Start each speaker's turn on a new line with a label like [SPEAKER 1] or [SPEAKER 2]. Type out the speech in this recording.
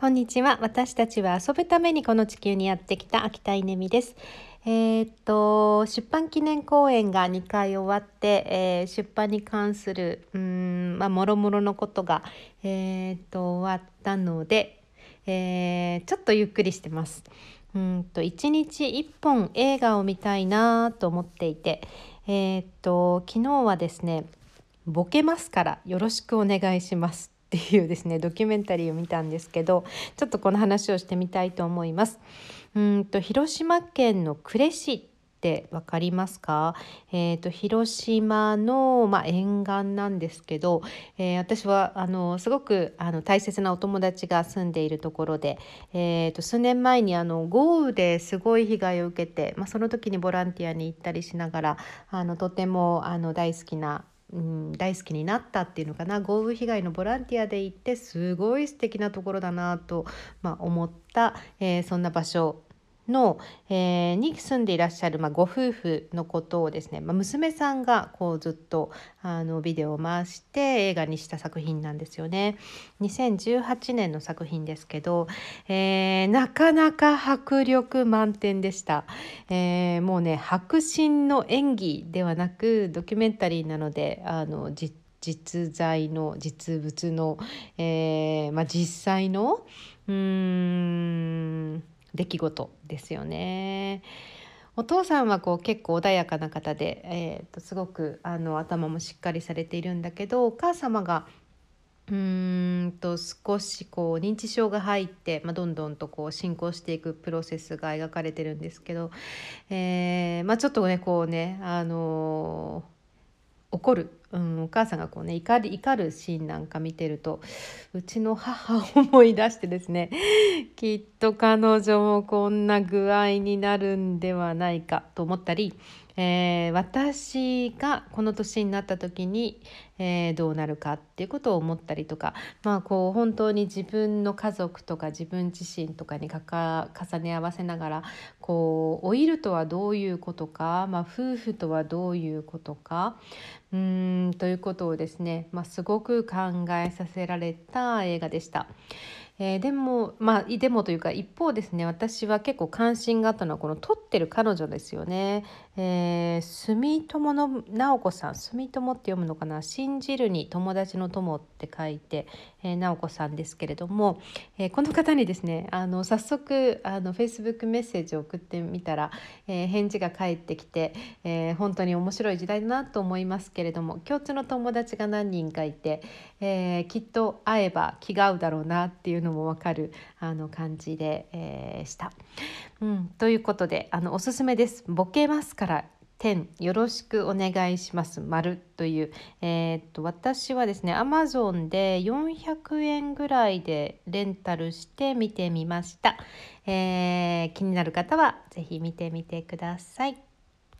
[SPEAKER 1] こんにちは。私たちは遊ぶためにこの地球にやってきた秋田稲美です。えー、っと出版記念公演が2回終わって、えー、出版に関するうんまあもろもろのことがえー、っと終わったので、えちょっとゆっくりしてます。うんと1日1本映画を見たいなと思っていて、えっと昨日はですね「ボケますからよろしくお願いします」っていうですねドキュメンタリーを見たんですけどちょっとこの話をしてみたいと思います。うんと広島県の呉市って分かりますか、えーと、広島の、まあ、沿岸なんですけど、えー、私はあのすごくあの大切なお友達が住んでいるところで、えーと、数年前にあの豪雨ですごい被害を受けて、まあ、その時にボランティアに行ったりしながらあのとてもあの大好きなうん、大好きになったっていうのかな。豪雨被害のボランティアで行ってすごい素敵なところだなと、まあ、思った、えー、そんな場所。の、えー、に住んでいらっしゃる、まあ、ご夫婦のことをですね、まあ、娘さんがこうずっとあのビデオを回して映画にした作品なんですよね。2018年の作品ですけど、えー、なかなか迫力満点でした。えー、もうね迫真の演技ではなくドキュメンタリーなのであの実実在の実物の、えーまあ、実際のうーん出来事ですよね。お父さんはこう結構穏やかな方で、えー、とすごくあの頭もしっかりされているんだけどお母様がうんと少しこう認知症が入って、まあ、どんどんとこう進行していくプロセスが描かれてるんですけど、えーまあ、ちょっとねこうね、あのー、怒るうん、お母さんがこうね怒り怒るシーンなんか見てるとうちの母を思い出してですね きっと彼女もこんな具合になるんではないかと思ったりえー、私がこの年になった時に、えー、どうなるかっていうことを思ったりとか、まあ、こう本当に自分の家族とか自分自身とかにかか重ね合わせながらこう老いるとはどういうことか、まあ、夫婦とはどういうことかうんということをですね、まあ、すごく考えさせられた映画でした。えー、でもまあでもというか一方ですね私は結構関心があったのはこの撮ってる彼女ですよね。えー、住友の直子さん住友って読むのかな？信じるに友達の友って書いて、えー、直子さんですけれども、えー、この方にですねあの早速あの Facebook メッセージを送ってみたら、えー、返事が返ってきて、えー、本当に面白い時代だなと思いますけれども共通の友達が何人かいて、えー、きっと会えば気が合うだろうなっていうのも分かるあの感じで、えー、した。うん、ということであのおすすめです。ボケますから点よろしくお願いします丸という、えー、っと私はですね Amazon で400円ぐらいでレンタルして見てみました、えー、気になる方は是非見てみてください